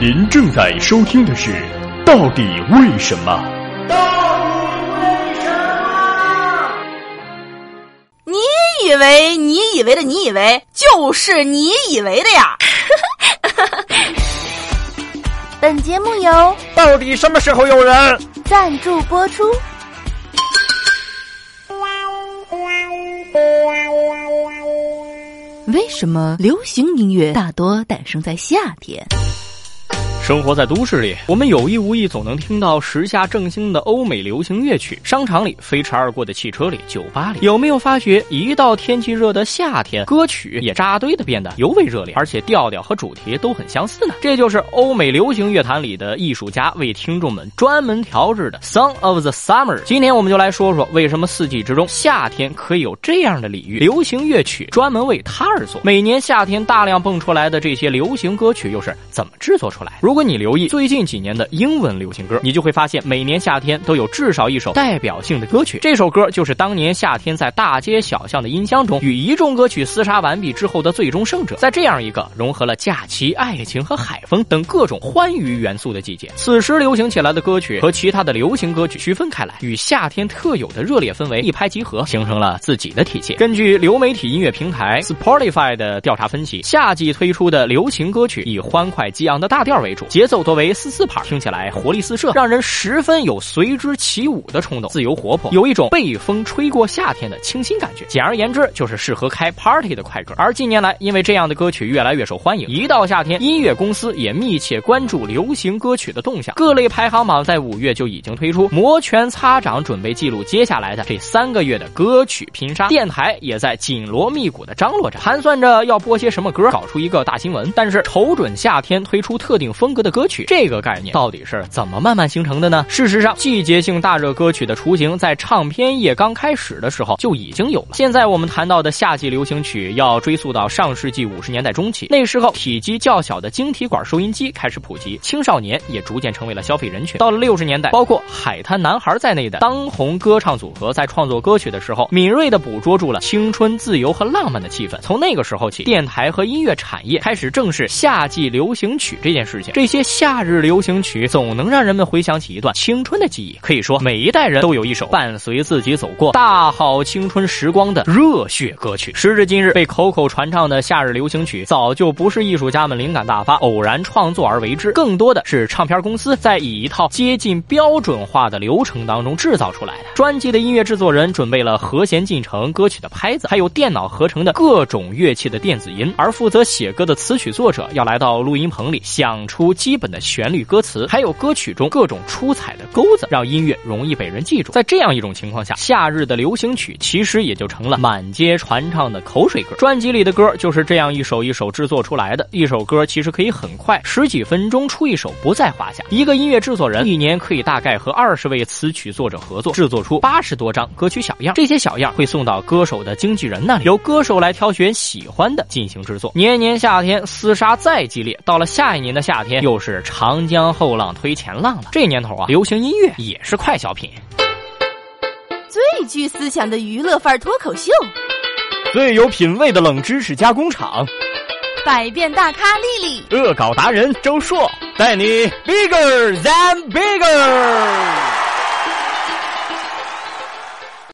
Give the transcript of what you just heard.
您正在收听的是《到底为什么》。到底为什么？你以为你以为的你以为就是你以为的呀？本节目由到底什么时候有人赞助播出？为什么流行音乐大多诞生在夏天？生活在都市里，我们有意无意总能听到时下正兴的欧美流行乐曲。商场里飞驰而过的汽车里，酒吧里，有没有发觉，一到天气热的夏天，歌曲也扎堆的变得尤为热烈，而且调调和主题都很相似呢？这就是欧美流行乐坛里的艺术家为听众们专门调制的《Song of the Summer》。今天我们就来说说，为什么四季之中夏天可以有这样的礼遇，流行乐曲专门为它而做。每年夏天大量蹦出来的这些流行歌曲又是怎么制作出来？如果如果你留意最近几年的英文流行歌，你就会发现每年夏天都有至少一首代表性的歌曲。这首歌就是当年夏天在大街小巷的音箱中与一众歌曲厮杀完毕之后的最终胜者。在这样一个融合了假期、爱情和海风等各种欢愉元素的季节，此时流行起来的歌曲和其他的流行歌曲区分开来，与夏天特有的热烈氛围一拍即合，形成了自己的体系。根据流媒体音乐平台 Spotify 的调查分析，夏季推出的流行歌曲以欢快激昂的大调为主，节奏。多为四四拍，听起来活力四射，让人十分有随之起舞的冲动，自由活泼，有一种被风吹过夏天的清新感觉。简而言之，就是适合开 party 的快歌。而近年来，因为这样的歌曲越来越受欢迎，一到夏天，音乐公司也密切关注流行歌曲的动向。各类排行榜在五月就已经推出，摩拳擦掌，准备记录接下来的这三个月的歌曲拼杀。电台也在紧锣密鼓的张罗着，盘算着要播些什么歌，搞出一个大新闻。但是，瞅准夏天推出特定风格的歌曲。这个概念到底是怎么慢慢形成的呢？事实上，季节性大热歌曲的雏形在唱片业刚开始的时候就已经有了。现在我们谈到的夏季流行曲，要追溯到上世纪五十年代中期，那时候体积较小的晶体管收音机开始普及，青少年也逐渐成为了消费人群。到了六十年代，包括海滩男孩在内的当红歌唱组合在创作歌曲的时候，敏锐地捕捉住了青春、自由和浪漫的气氛。从那个时候起，电台和音乐产业开始正视夏季流行曲这件事情。这些夏日流行曲总能让人们回想起一段青春的记忆。可以说，每一代人都有一首伴随自己走过大好青春时光的热血歌曲。时至今日，被口口传唱的夏日流行曲，早就不是艺术家们灵感大发、偶然创作而为之，更多的是唱片公司在以一套接近标准化的流程当中制造出来的。专辑的音乐制作人准备了和弦进程、歌曲的拍子，还有电脑合成的各种乐器的电子音，而负责写歌的词曲作者要来到录音棚里想出基本的旋律。歌词还有歌曲中各种出彩的钩子，让音乐容易被人记住。在这样一种情况下，夏日的流行曲其实也就成了满街传唱的口水歌。专辑里的歌就是这样一首一首制作出来的。一首歌其实可以很快，十几分钟出一首不在话下。一个音乐制作人一年可以大概和二十位词曲作者合作，制作出八十多张歌曲小样。这些小样会送到歌手的经纪人那里，由歌手来挑选喜欢的进行制作。年年夏天厮杀再激烈，到了下一年的夏天又是长江。后浪推前浪了。这年头啊，流行音乐也是快消品。最具思想的娱乐范儿脱口秀，最有品味的冷知识加工厂，百变大咖丽丽，恶搞达人周硕，带你 bigger than bigger。